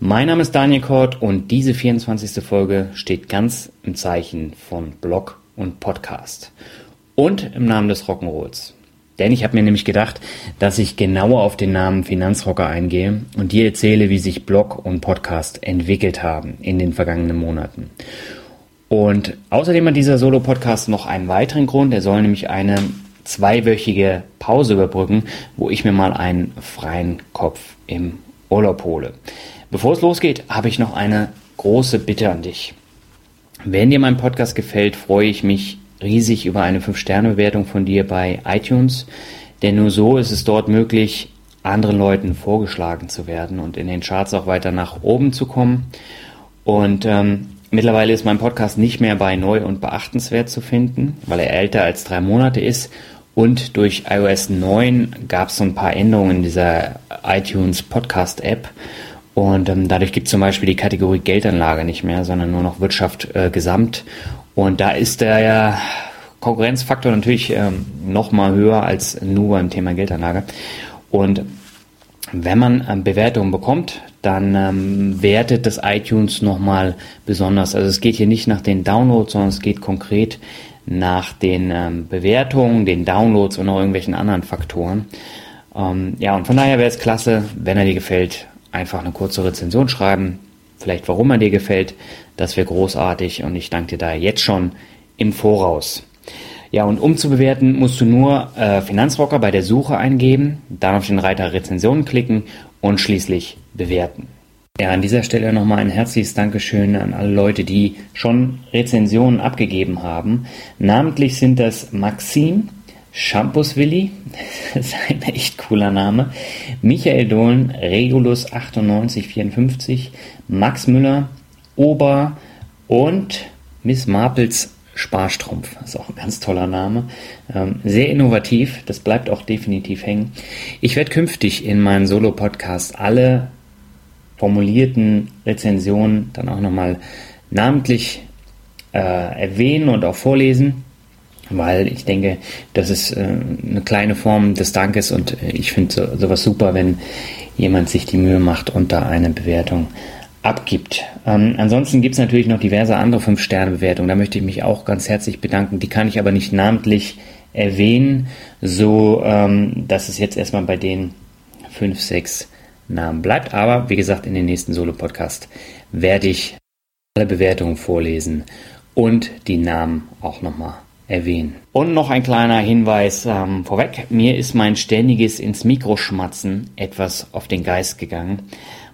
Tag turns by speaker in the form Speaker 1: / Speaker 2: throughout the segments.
Speaker 1: Mein Name ist Daniel Kort und diese 24. Folge steht ganz im Zeichen von Blog und Podcast. Und im Namen des Rock'n'Rolls. Denn ich habe mir nämlich gedacht, dass ich genauer auf den Namen Finanzrocker eingehe und dir erzähle, wie sich Blog und Podcast entwickelt haben in den vergangenen Monaten. Und außerdem hat dieser Solo-Podcast noch einen weiteren Grund. Er soll nämlich eine zweiwöchige Pause überbrücken, wo ich mir mal einen freien Kopf im Urlaub hole. Bevor es losgeht, habe ich noch eine große Bitte an dich. Wenn dir mein Podcast gefällt, freue ich mich riesig über eine 5-Sterne-Bewertung von dir bei iTunes, denn nur so ist es dort möglich, anderen Leuten vorgeschlagen zu werden und in den Charts auch weiter nach oben zu kommen. Und ähm, mittlerweile ist mein Podcast nicht mehr bei neu und beachtenswert zu finden, weil er älter als drei Monate ist. Und durch iOS 9 gab es so ein paar Änderungen in dieser iTunes Podcast App. Und ähm, dadurch gibt es zum Beispiel die Kategorie Geldanlage nicht mehr, sondern nur noch Wirtschaft äh, gesamt. Und da ist der Konkurrenzfaktor natürlich ähm, noch mal höher als nur beim Thema Geldanlage. Und wenn man ähm, Bewertungen bekommt, dann ähm, wertet das iTunes nochmal besonders. Also es geht hier nicht nach den Downloads, sondern es geht konkret nach den ähm, Bewertungen, den Downloads und auch irgendwelchen anderen Faktoren. Ähm, ja, und von daher wäre es klasse, wenn er dir gefällt, einfach eine kurze Rezension schreiben, vielleicht warum er dir gefällt. Das wäre großartig und ich danke dir da jetzt schon im Voraus. Ja, und um zu bewerten, musst du nur äh, Finanzrocker bei der Suche eingeben, dann auf den Reiter Rezensionen klicken und schließlich bewerten. Ja, an dieser Stelle nochmal ein herzliches Dankeschön an alle Leute, die schon Rezensionen abgegeben haben. Namentlich sind das Maxim, Shampoos Willi, das ist ein echt cooler Name, Michael Dohlen, Regulus 9854, Max Müller, Ober und Miss Marples Sparstrumpf. Das ist auch ein ganz toller Name. Ähm, sehr innovativ. Das bleibt auch definitiv hängen. Ich werde künftig in meinen Solo-Podcast alle formulierten Rezensionen dann auch nochmal namentlich äh, erwähnen und auch vorlesen, weil ich denke, das ist äh, eine kleine Form des Dankes und äh, ich finde so, sowas super, wenn jemand sich die Mühe macht und da eine Bewertung abgibt. Ähm, ansonsten gibt es natürlich noch diverse andere 5-Sterne-Bewertungen. Da möchte ich mich auch ganz herzlich bedanken. Die kann ich aber nicht namentlich erwähnen, so ähm, dass es jetzt erstmal bei den 5, 6 Namen bleibt. Aber wie gesagt, in den nächsten Solo-Podcast werde ich alle Bewertungen vorlesen und die Namen auch nochmal erwähnen. Und noch ein kleiner Hinweis ähm, vorweg. Mir ist mein ständiges ins Mikro schmatzen etwas auf den Geist gegangen.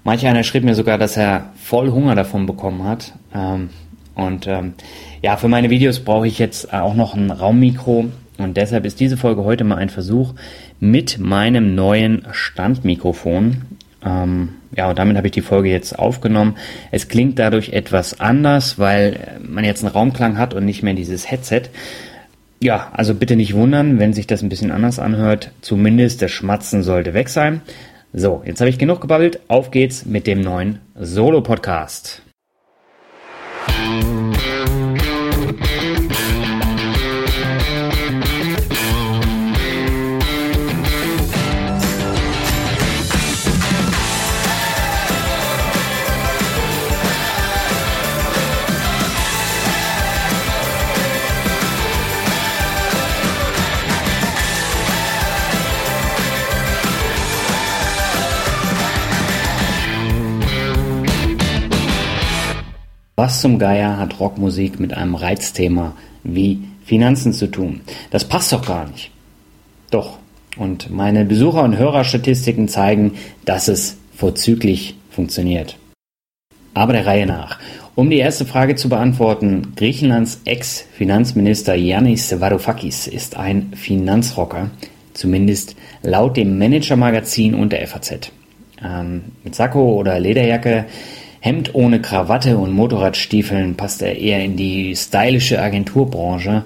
Speaker 1: Manch einer schrieb mir sogar, dass er voll Hunger davon bekommen hat. Ähm, und ähm, ja, für meine Videos brauche ich jetzt auch noch ein Raummikro. Und deshalb ist diese Folge heute mal ein Versuch mit meinem neuen Standmikrofon. Ähm, ja, und damit habe ich die Folge jetzt aufgenommen. Es klingt dadurch etwas anders, weil man jetzt einen Raumklang hat und nicht mehr dieses Headset. Ja, also bitte nicht wundern, wenn sich das ein bisschen anders anhört. Zumindest das Schmatzen sollte weg sein. So, jetzt habe ich genug gebabbelt. Auf geht's mit dem neuen Solo-Podcast. Was zum Geier hat Rockmusik mit einem Reizthema wie Finanzen zu tun? Das passt doch gar nicht. Doch. Und meine Besucher- und Hörerstatistiken zeigen, dass es vorzüglich funktioniert. Aber der Reihe nach. Um die erste Frage zu beantworten, Griechenlands Ex-Finanzminister Yannis Varoufakis ist ein Finanzrocker, zumindest laut dem Manager-Magazin und der FAZ. Ähm, mit Sakko oder Lederjacke, Hemd ohne Krawatte und Motorradstiefeln passt er eher in die stylische Agenturbranche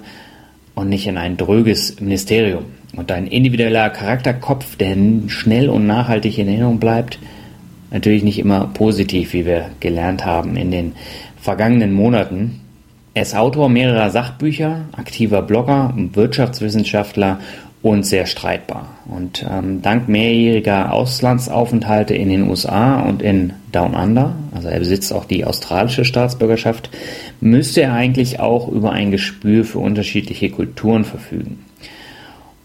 Speaker 1: und nicht in ein dröges Ministerium. Und ein individueller Charakterkopf, der schnell und nachhaltig in Erinnerung bleibt, natürlich nicht immer positiv, wie wir gelernt haben in den vergangenen Monaten. Er ist Autor mehrerer Sachbücher, aktiver Blogger, Wirtschaftswissenschaftler und sehr streitbar. Und ähm, dank mehrjähriger Auslandsaufenthalte in den USA und in Down Under, also er besitzt auch die australische Staatsbürgerschaft, müsste er eigentlich auch über ein Gespür für unterschiedliche Kulturen verfügen.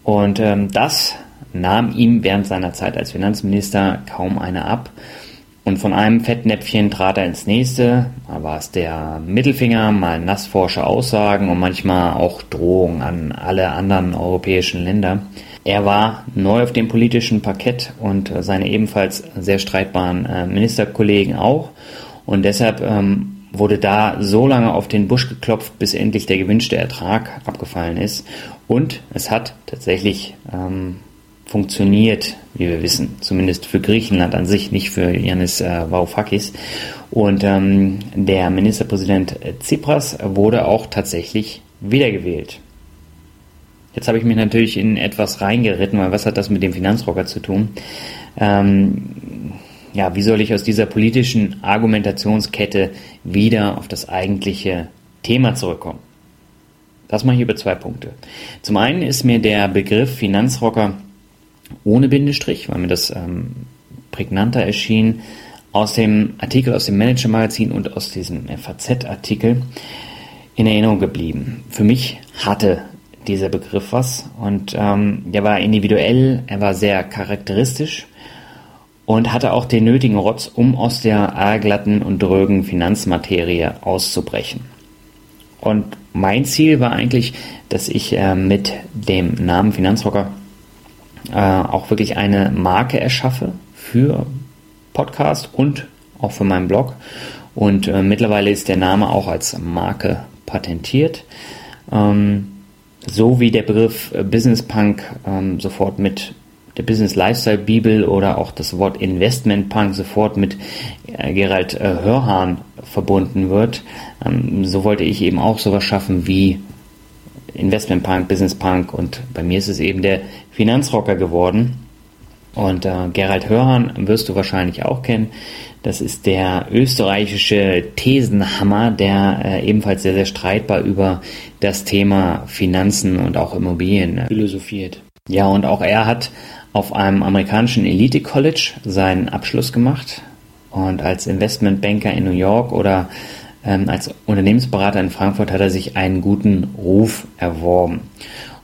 Speaker 1: Und ähm, das nahm ihm während seiner Zeit als Finanzminister kaum eine ab. Und von einem Fettnäpfchen trat er ins nächste. Mal war es der Mittelfinger, mal nassforsche Aussagen und manchmal auch Drohungen an alle anderen europäischen Länder. Er war neu auf dem politischen Parkett und seine ebenfalls sehr streitbaren äh, Ministerkollegen auch. Und deshalb ähm, wurde da so lange auf den Busch geklopft, bis endlich der gewünschte Ertrag abgefallen ist. Und es hat tatsächlich ähm, funktioniert, wie wir wissen. Zumindest für Griechenland an sich, nicht für Yanis äh, Varoufakis. Und ähm, der Ministerpräsident Tsipras wurde auch tatsächlich wiedergewählt. Jetzt habe ich mich natürlich in etwas reingeritten, weil was hat das mit dem Finanzrocker zu tun? Ähm, ja, wie soll ich aus dieser politischen Argumentationskette wieder auf das eigentliche Thema zurückkommen? Das mache ich über zwei Punkte. Zum einen ist mir der Begriff Finanzrocker ohne Bindestrich, weil mir das ähm, prägnanter erschien, aus dem Artikel aus dem Manager-Magazin und aus diesem FAZ-Artikel in Erinnerung geblieben. Für mich hatte dieser Begriff was und ähm, der war individuell, er war sehr charakteristisch und hatte auch den nötigen Rotz, um aus der aalglatten und drögen Finanzmaterie auszubrechen. Und mein Ziel war eigentlich, dass ich äh, mit dem Namen Finanzrocker äh, auch wirklich eine Marke erschaffe für Podcast und auch für meinen Blog. Und äh, mittlerweile ist der Name auch als Marke patentiert. Ähm, so wie der Begriff äh, Business Punk ähm, sofort mit der Business Lifestyle Bibel oder auch das Wort Investment Punk sofort mit äh, Gerald äh, Hörhahn verbunden wird, ähm, so wollte ich eben auch sowas schaffen wie Investment Punk, Business Punk und bei mir ist es eben der Finanzrocker geworden. Und äh, Gerald Hörhan wirst du wahrscheinlich auch kennen. Das ist der österreichische Thesenhammer, der äh, ebenfalls sehr, sehr streitbar über das Thema Finanzen und auch Immobilien äh, philosophiert. Ja, und auch er hat auf einem amerikanischen Elite College seinen Abschluss gemacht und als Investmentbanker in New York oder ähm, als Unternehmensberater in Frankfurt hat er sich einen guten Ruf erworben.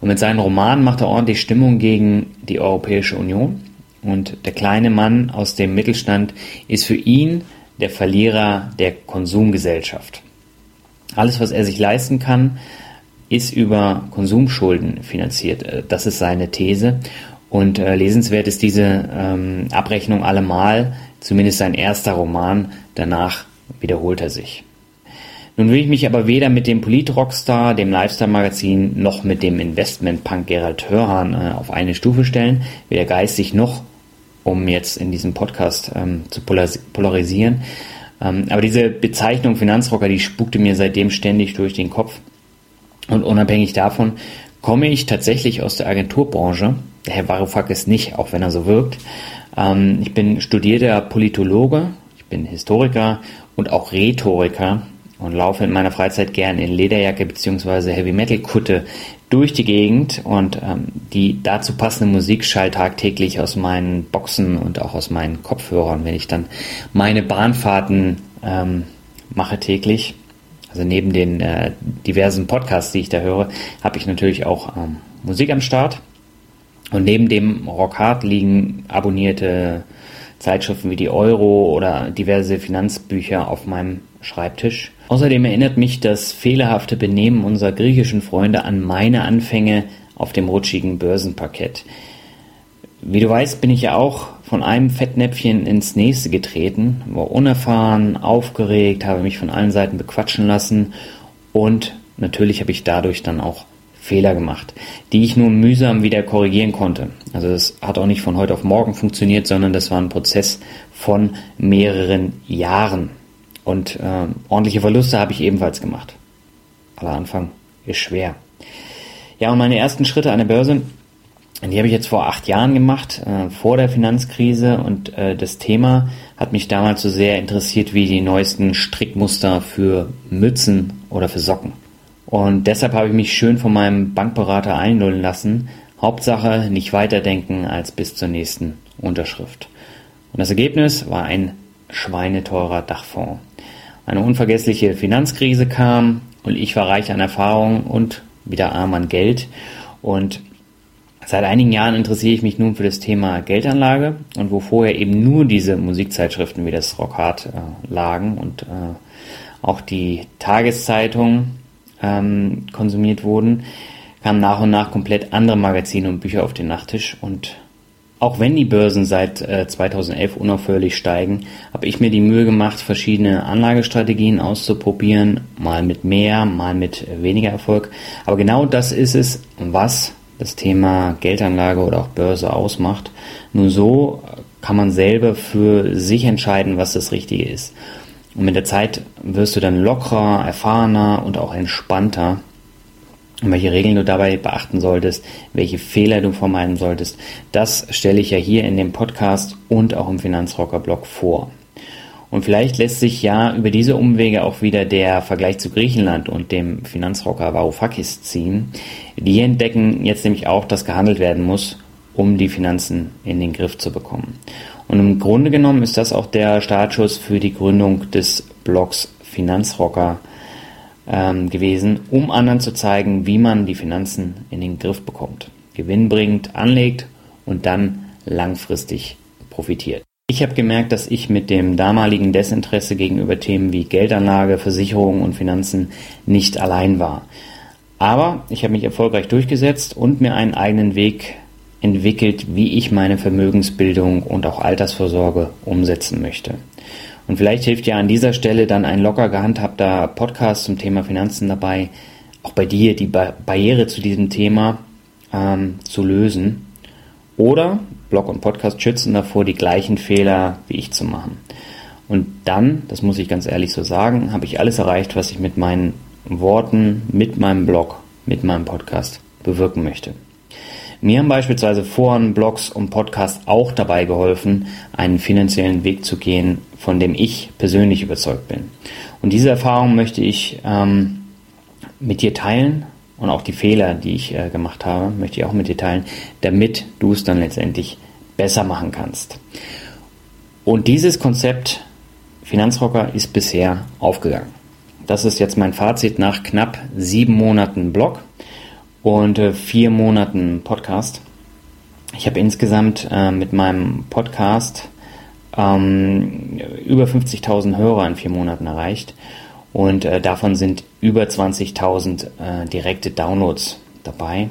Speaker 1: Und mit seinen Romanen macht er ordentlich Stimmung gegen die Europäische Union. Und der kleine Mann aus dem Mittelstand ist für ihn der Verlierer der Konsumgesellschaft. Alles, was er sich leisten kann, ist über Konsumschulden finanziert. Äh, das ist seine These. Und äh, lesenswert ist diese ähm, Abrechnung allemal, zumindest sein erster Roman. Danach wiederholt er sich. Nun will ich mich aber weder mit dem Polit-Rockstar, dem Lifestyle-Magazin, noch mit dem Investment-Punk Gerald Hörhan äh, auf eine Stufe stellen, weder geistig noch, um jetzt in diesem Podcast ähm, zu polarisieren. Ähm, aber diese Bezeichnung Finanzrocker, die spukte mir seitdem ständig durch den Kopf. Und unabhängig davon komme ich tatsächlich aus der Agenturbranche. Der Herr Varoufakis nicht, auch wenn er so wirkt. Ähm, ich bin studierter Politologe, ich bin Historiker und auch Rhetoriker und laufe in meiner Freizeit gern in Lederjacke bzw. Heavy Metal Kutte durch die Gegend und ähm, die dazu passende Musik schallt tagtäglich aus meinen Boxen und auch aus meinen Kopfhörern, wenn ich dann meine Bahnfahrten ähm, mache täglich. Also neben den äh, diversen Podcasts, die ich da höre, habe ich natürlich auch ähm, Musik am Start. Und neben dem Rockhard liegen abonnierte Zeitschriften wie die Euro oder diverse Finanzbücher auf meinem Schreibtisch. Außerdem erinnert mich das fehlerhafte Benehmen unserer griechischen Freunde an meine Anfänge auf dem rutschigen Börsenparkett. Wie du weißt, bin ich ja auch von einem Fettnäpfchen ins nächste getreten, war unerfahren, aufgeregt, habe mich von allen Seiten bequatschen lassen und natürlich habe ich dadurch dann auch Fehler gemacht, die ich nur mühsam wieder korrigieren konnte. Also das hat auch nicht von heute auf morgen funktioniert, sondern das war ein Prozess von mehreren Jahren. Und äh, ordentliche Verluste habe ich ebenfalls gemacht. Aber Anfang ist schwer. Ja, und meine ersten Schritte an der Börse, die habe ich jetzt vor acht Jahren gemacht, äh, vor der Finanzkrise. Und äh, das Thema hat mich damals so sehr interessiert wie die neuesten Strickmuster für Mützen oder für Socken. Und deshalb habe ich mich schön von meinem Bankberater einlullen lassen. Hauptsache nicht weiterdenken als bis zur nächsten Unterschrift. Und das Ergebnis war ein schweineteurer Dachfonds. Eine unvergessliche Finanzkrise kam und ich war reich an Erfahrung und wieder arm an Geld. Und seit einigen Jahren interessiere ich mich nun für das Thema Geldanlage und wo vorher eben nur diese Musikzeitschriften wie das Rockhard äh, lagen und äh, auch die Tageszeitung ähm, konsumiert wurden, kamen nach und nach komplett andere Magazine und Bücher auf den Nachttisch und auch wenn die Börsen seit äh, 2011 unaufhörlich steigen, habe ich mir die Mühe gemacht, verschiedene Anlagestrategien auszuprobieren, mal mit mehr, mal mit weniger Erfolg. Aber genau das ist es, was das Thema Geldanlage oder auch Börse ausmacht. Nur so kann man selber für sich entscheiden, was das Richtige ist. Und mit der Zeit wirst du dann lockerer, erfahrener und auch entspannter. Und welche Regeln du dabei beachten solltest, welche Fehler du vermeiden solltest, das stelle ich ja hier in dem Podcast und auch im Finanzrocker-Blog vor. Und vielleicht lässt sich ja über diese Umwege auch wieder der Vergleich zu Griechenland und dem Finanzrocker Varoufakis ziehen. Die entdecken jetzt nämlich auch, dass gehandelt werden muss, um die Finanzen in den Griff zu bekommen. Und im Grunde genommen ist das auch der Startschuss für die Gründung des Blogs Finanzrocker ähm, gewesen, um anderen zu zeigen, wie man die Finanzen in den Griff bekommt, gewinnbringend anlegt und dann langfristig profitiert. Ich habe gemerkt, dass ich mit dem damaligen Desinteresse gegenüber Themen wie Geldanlage, Versicherung und Finanzen nicht allein war. Aber ich habe mich erfolgreich durchgesetzt und mir einen eigenen Weg entwickelt, wie ich meine Vermögensbildung und auch Altersvorsorge umsetzen möchte. Und vielleicht hilft ja an dieser Stelle dann ein locker gehandhabter Podcast zum Thema Finanzen dabei, auch bei dir die ba Barriere zu diesem Thema ähm, zu lösen. Oder Blog und Podcast schützen davor, die gleichen Fehler wie ich zu machen. Und dann, das muss ich ganz ehrlich so sagen, habe ich alles erreicht, was ich mit meinen Worten, mit meinem Blog, mit meinem Podcast bewirken möchte. Mir haben beispielsweise Foren, Blogs und Podcasts auch dabei geholfen, einen finanziellen Weg zu gehen, von dem ich persönlich überzeugt bin. Und diese Erfahrung möchte ich ähm, mit dir teilen und auch die Fehler, die ich äh, gemacht habe, möchte ich auch mit dir teilen, damit du es dann letztendlich besser machen kannst. Und dieses Konzept Finanzrocker ist bisher aufgegangen. Das ist jetzt mein Fazit nach knapp sieben Monaten Blog und äh, vier Monaten Podcast. Ich habe insgesamt äh, mit meinem Podcast ähm, über 50.000 Hörer in vier Monaten erreicht und äh, davon sind über 20.000 äh, direkte Downloads dabei.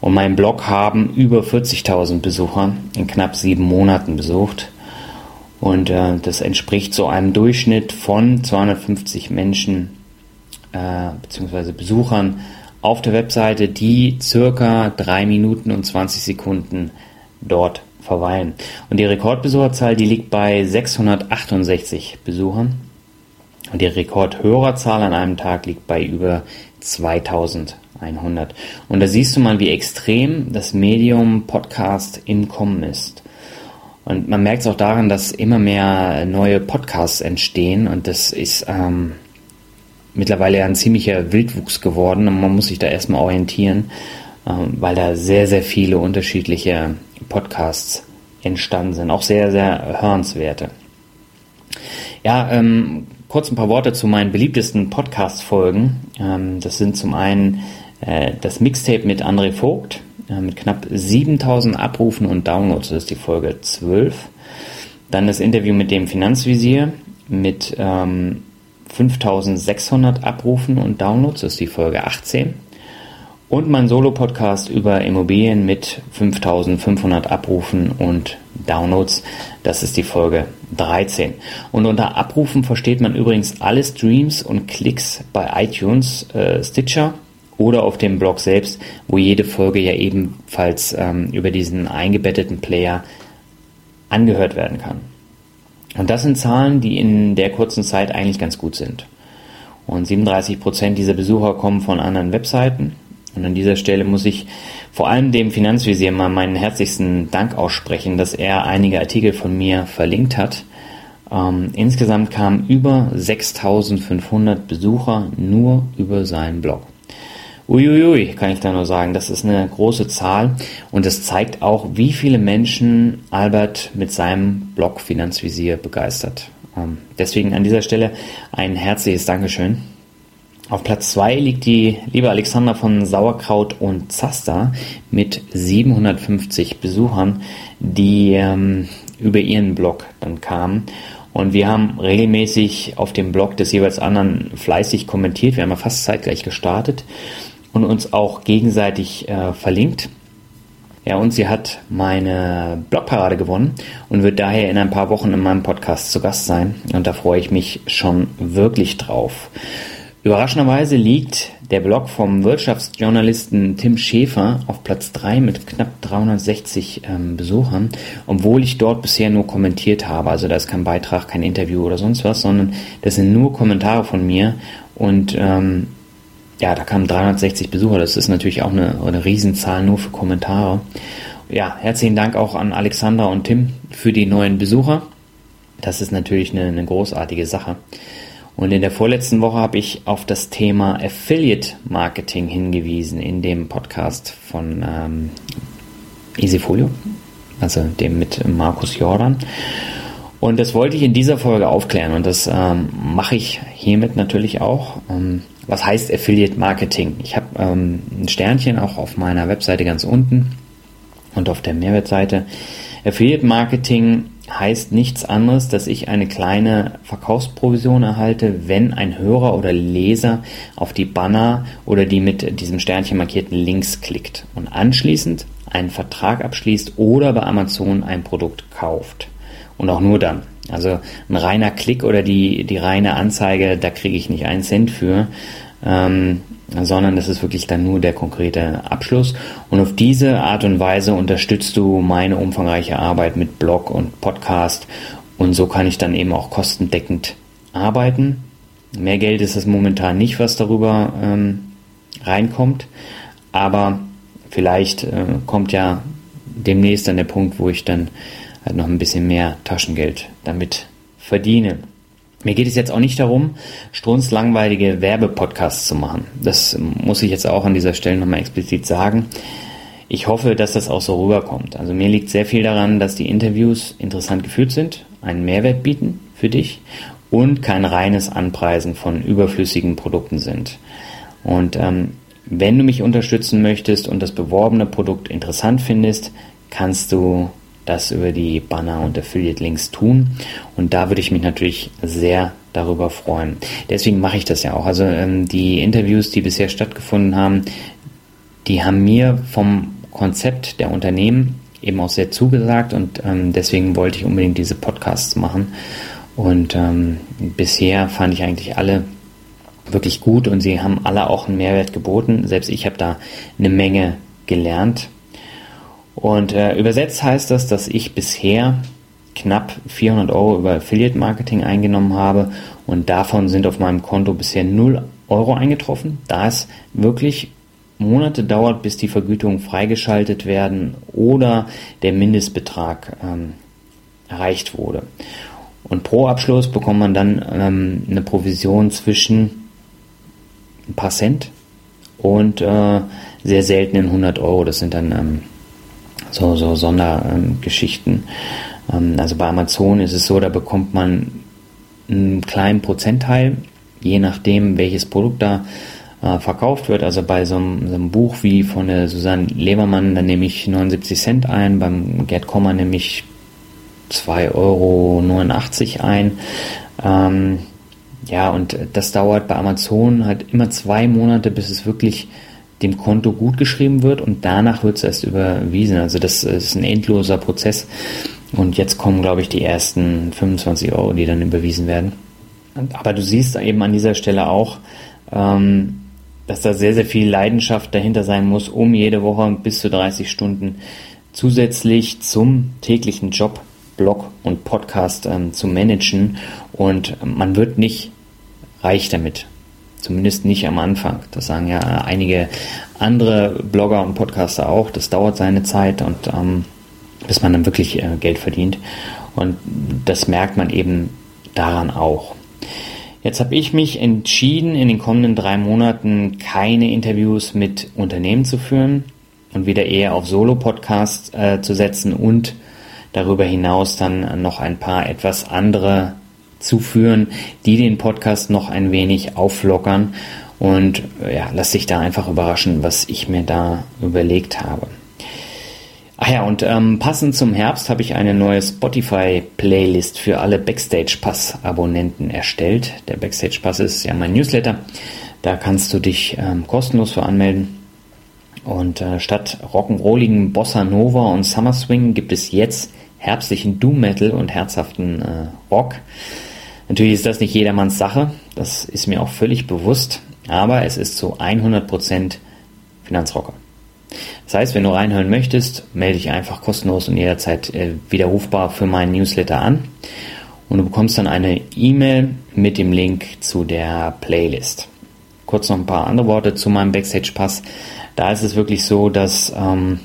Speaker 1: Und meinen Blog haben über 40.000 Besucher in knapp sieben Monaten besucht. Und äh, das entspricht so einem Durchschnitt von 250 Menschen äh, bzw. Besuchern auf der Webseite, die circa 3 Minuten und 20 Sekunden dort verweilen. Und die Rekordbesucherzahl, die liegt bei 668 Besuchern. Und die Rekordhörerzahl an einem Tag liegt bei über 2100. Und da siehst du mal, wie extrem das Medium Podcast im Kommen ist. Und man merkt es auch daran, dass immer mehr neue Podcasts entstehen und das ist ähm, mittlerweile ein ziemlicher Wildwuchs geworden und man muss sich da erstmal orientieren, ähm, weil da sehr, sehr viele unterschiedliche Podcasts entstanden sind, auch sehr, sehr hörenswerte. Ja, ähm, kurz ein paar Worte zu meinen beliebtesten Podcast-Folgen. Ähm, das sind zum einen äh, das Mixtape mit André Vogt äh, mit knapp 7000 Abrufen und Downloads, das ist die Folge 12. Dann das Interview mit dem Finanzvisier mit ähm, 5600 Abrufen und Downloads, das ist die Folge 18. Und mein Solo-Podcast über Immobilien mit 5500 Abrufen und Downloads, das ist die Folge 13. Und unter Abrufen versteht man übrigens alle Streams und Klicks bei iTunes, äh, Stitcher oder auf dem Blog selbst, wo jede Folge ja ebenfalls ähm, über diesen eingebetteten Player angehört werden kann. Und das sind Zahlen, die in der kurzen Zeit eigentlich ganz gut sind. Und 37 Prozent dieser Besucher kommen von anderen Webseiten. Und an dieser Stelle muss ich vor allem dem Finanzvisier mal meinen herzlichsten Dank aussprechen, dass er einige Artikel von mir verlinkt hat. Ähm, insgesamt kamen über 6500 Besucher nur über seinen Blog. Uiuiui, kann ich da nur sagen, das ist eine große Zahl und es zeigt auch, wie viele Menschen Albert mit seinem Blog Finanzvisier begeistert. Ähm, deswegen an dieser Stelle ein herzliches Dankeschön. Auf Platz 2 liegt die liebe Alexander von Sauerkraut und Zaster mit 750 Besuchern, die ähm, über ihren Blog dann kamen. Und wir haben regelmäßig auf dem Blog des jeweils anderen fleißig kommentiert. Wir haben ja fast zeitgleich gestartet und uns auch gegenseitig äh, verlinkt. Ja, und sie hat meine Blogparade gewonnen und wird daher in ein paar Wochen in meinem Podcast zu Gast sein. Und da freue ich mich schon wirklich drauf. Überraschenderweise liegt der Blog vom Wirtschaftsjournalisten Tim Schäfer auf Platz 3 mit knapp 360 ähm, Besuchern, obwohl ich dort bisher nur kommentiert habe. Also da ist kein Beitrag, kein Interview oder sonst was, sondern das sind nur Kommentare von mir und ähm, ja, da kamen 360 Besucher. Das ist natürlich auch eine, eine Riesenzahl nur für Kommentare. Ja, herzlichen Dank auch an Alexander und Tim für die neuen Besucher. Das ist natürlich eine, eine großartige Sache. Und in der vorletzten Woche habe ich auf das Thema Affiliate Marketing hingewiesen in dem Podcast von ähm, Easyfolio, also dem mit Markus Jordan. Und das wollte ich in dieser Folge aufklären und das ähm, mache ich hiermit natürlich auch. Ähm, was heißt Affiliate Marketing? Ich habe ähm, ein Sternchen auch auf meiner Webseite ganz unten und auf der Mehrwertseite. Affiliate Marketing heißt nichts anderes, dass ich eine kleine Verkaufsprovision erhalte, wenn ein Hörer oder Leser auf die Banner oder die mit diesem Sternchen markierten Links klickt und anschließend einen Vertrag abschließt oder bei Amazon ein Produkt kauft. Und auch nur dann. Also ein reiner Klick oder die, die reine Anzeige, da kriege ich nicht einen Cent für, ähm, sondern das ist wirklich dann nur der konkrete Abschluss. Und auf diese Art und Weise unterstützt du meine umfangreiche Arbeit mit Blog und Podcast und so kann ich dann eben auch kostendeckend arbeiten. Mehr Geld ist es momentan nicht, was darüber ähm, reinkommt, aber vielleicht äh, kommt ja demnächst dann der Punkt, wo ich dann halt noch ein bisschen mehr Taschengeld damit verdiene. Mir geht es jetzt auch nicht darum, strunzlangweilige Werbepodcasts zu machen. Das muss ich jetzt auch an dieser Stelle nochmal explizit sagen. Ich hoffe, dass das auch so rüberkommt. Also mir liegt sehr viel daran, dass die Interviews interessant geführt sind, einen Mehrwert bieten für dich und kein reines Anpreisen von überflüssigen Produkten sind. Und ähm, wenn du mich unterstützen möchtest und das beworbene Produkt interessant findest, kannst du das über die Banner und Affiliate-Links tun. Und da würde ich mich natürlich sehr darüber freuen. Deswegen mache ich das ja auch. Also ähm, die Interviews, die bisher stattgefunden haben, die haben mir vom Konzept der Unternehmen eben auch sehr zugesagt und ähm, deswegen wollte ich unbedingt diese Podcasts machen. Und ähm, bisher fand ich eigentlich alle wirklich gut und sie haben alle auch einen Mehrwert geboten. Selbst ich habe da eine Menge gelernt und äh, übersetzt heißt das, dass ich bisher knapp 400 Euro über Affiliate Marketing eingenommen habe und davon sind auf meinem Konto bisher 0 Euro eingetroffen, da es wirklich Monate dauert, bis die Vergütungen freigeschaltet werden oder der Mindestbetrag ähm, erreicht wurde. Und pro Abschluss bekommt man dann ähm, eine Provision zwischen ein paar Cent und äh, sehr seltenen 100 Euro. Das sind dann ähm, so, so Sondergeschichten. Ähm, also bei Amazon ist es so, da bekommt man einen kleinen Prozentteil, je nachdem, welches Produkt da äh, verkauft wird. Also bei so einem, so einem, Buch wie von der Susanne Lebermann, da nehme ich 79 Cent ein, beim Gerd Kommer nehme ich 2,89 Euro ein. Ähm, ja, und das dauert bei Amazon halt immer zwei Monate, bis es wirklich dem Konto gut geschrieben wird und danach wird es erst überwiesen. Also das ist ein endloser Prozess. Und jetzt kommen, glaube ich, die ersten 25 Euro, die dann überwiesen werden. Aber du siehst eben an dieser Stelle auch, ähm, dass da sehr, sehr viel Leidenschaft dahinter sein muss, um jede Woche bis zu 30 Stunden zusätzlich zum täglichen Job, Blog und Podcast ähm, zu managen. Und man wird nicht reich damit. Zumindest nicht am Anfang. Das sagen ja einige andere Blogger und Podcaster auch. Das dauert seine Zeit und ähm, bis man dann wirklich äh, Geld verdient. Und das merkt man eben daran auch. Jetzt habe ich mich entschieden, in den kommenden drei Monaten keine Interviews mit Unternehmen zu führen und wieder eher auf Solo-Podcasts äh, zu setzen und darüber hinaus dann noch ein paar etwas andere zu führen, die den Podcast noch ein wenig auflockern. Und ja, lass dich da einfach überraschen, was ich mir da überlegt habe. Ach ja, und ähm, passend zum Herbst habe ich eine neue Spotify-Playlist für alle Backstage Pass-Abonnenten erstellt. Der Backstage Pass ist ja mein Newsletter. Da kannst du dich ähm, kostenlos für anmelden. Und äh, statt rock'n'rolligen Bossa Nova und Summer Swing gibt es jetzt herbstlichen Doom Metal und herzhaften äh, Rock. Natürlich ist das nicht jedermanns Sache, das ist mir auch völlig bewusst, aber es ist zu 100% Finanzrocker. Das heißt, wenn du reinhören möchtest, melde dich einfach kostenlos und jederzeit äh, widerrufbar für meinen Newsletter an. Und du bekommst dann eine E-Mail mit dem Link zu der Playlist. Kurz noch ein paar andere Worte zu meinem Backstage-Pass. Da ist es wirklich so, dass ähm,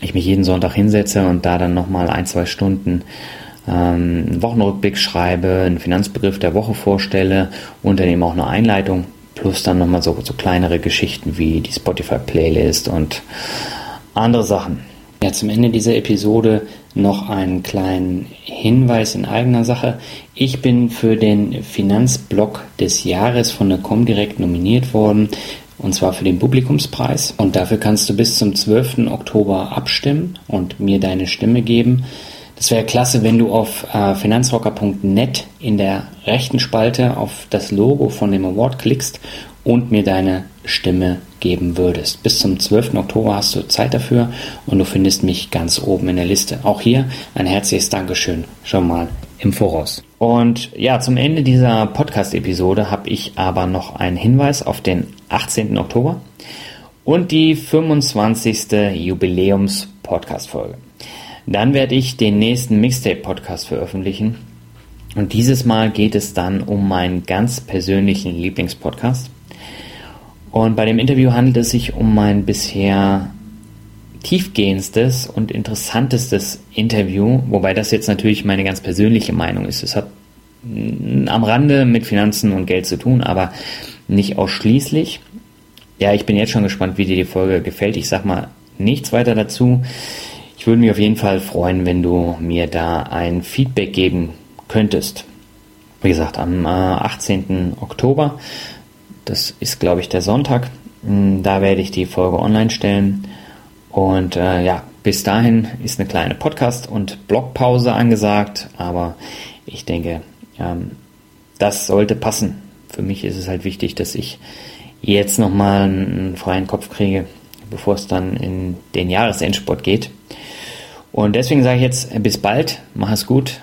Speaker 1: ich mich jeden Sonntag hinsetze und da dann nochmal ein, zwei Stunden einen Wochenrückblick schreibe, einen Finanzbegriff der Woche vorstelle und dann eben auch eine Einleitung plus dann nochmal so, so kleinere Geschichten wie die Spotify-Playlist und andere Sachen. Ja, zum Ende dieser Episode noch einen kleinen Hinweis in eigener Sache. Ich bin für den Finanzblock des Jahres von der Comdirect nominiert worden und zwar für den Publikumspreis. Und dafür kannst du bis zum 12. Oktober abstimmen und mir deine Stimme geben. Das wäre klasse, wenn du auf äh, finanzrocker.net in der rechten Spalte auf das Logo von dem Award klickst und mir deine Stimme geben würdest. Bis zum 12. Oktober hast du Zeit dafür und du findest mich ganz oben in der Liste. Auch hier ein herzliches Dankeschön schon mal im Voraus. Und ja, zum Ende dieser Podcast-Episode habe ich aber noch einen Hinweis auf den 18. Oktober und die 25. Jubiläums-Podcast-Folge. Dann werde ich den nächsten Mixtape-Podcast veröffentlichen. Und dieses Mal geht es dann um meinen ganz persönlichen Lieblingspodcast. Und bei dem Interview handelt es sich um mein bisher tiefgehendstes und interessantestes Interview, wobei das jetzt natürlich meine ganz persönliche Meinung ist. Es hat am Rande mit Finanzen und Geld zu tun, aber nicht ausschließlich. Ja, ich bin jetzt schon gespannt, wie dir die Folge gefällt. Ich sag mal nichts weiter dazu. Ich würde mich auf jeden Fall freuen, wenn du mir da ein Feedback geben könntest. Wie gesagt, am 18. Äh, Oktober, das ist glaube ich der Sonntag, hm, da werde ich die Folge online stellen. Und äh, ja, bis dahin ist eine kleine Podcast- und Blogpause angesagt, aber ich denke, ähm, das sollte passen. Für mich ist es halt wichtig, dass ich jetzt nochmal einen freien Kopf kriege, bevor es dann in den Jahresendsport geht. Und deswegen sage ich jetzt bis bald, mach es gut.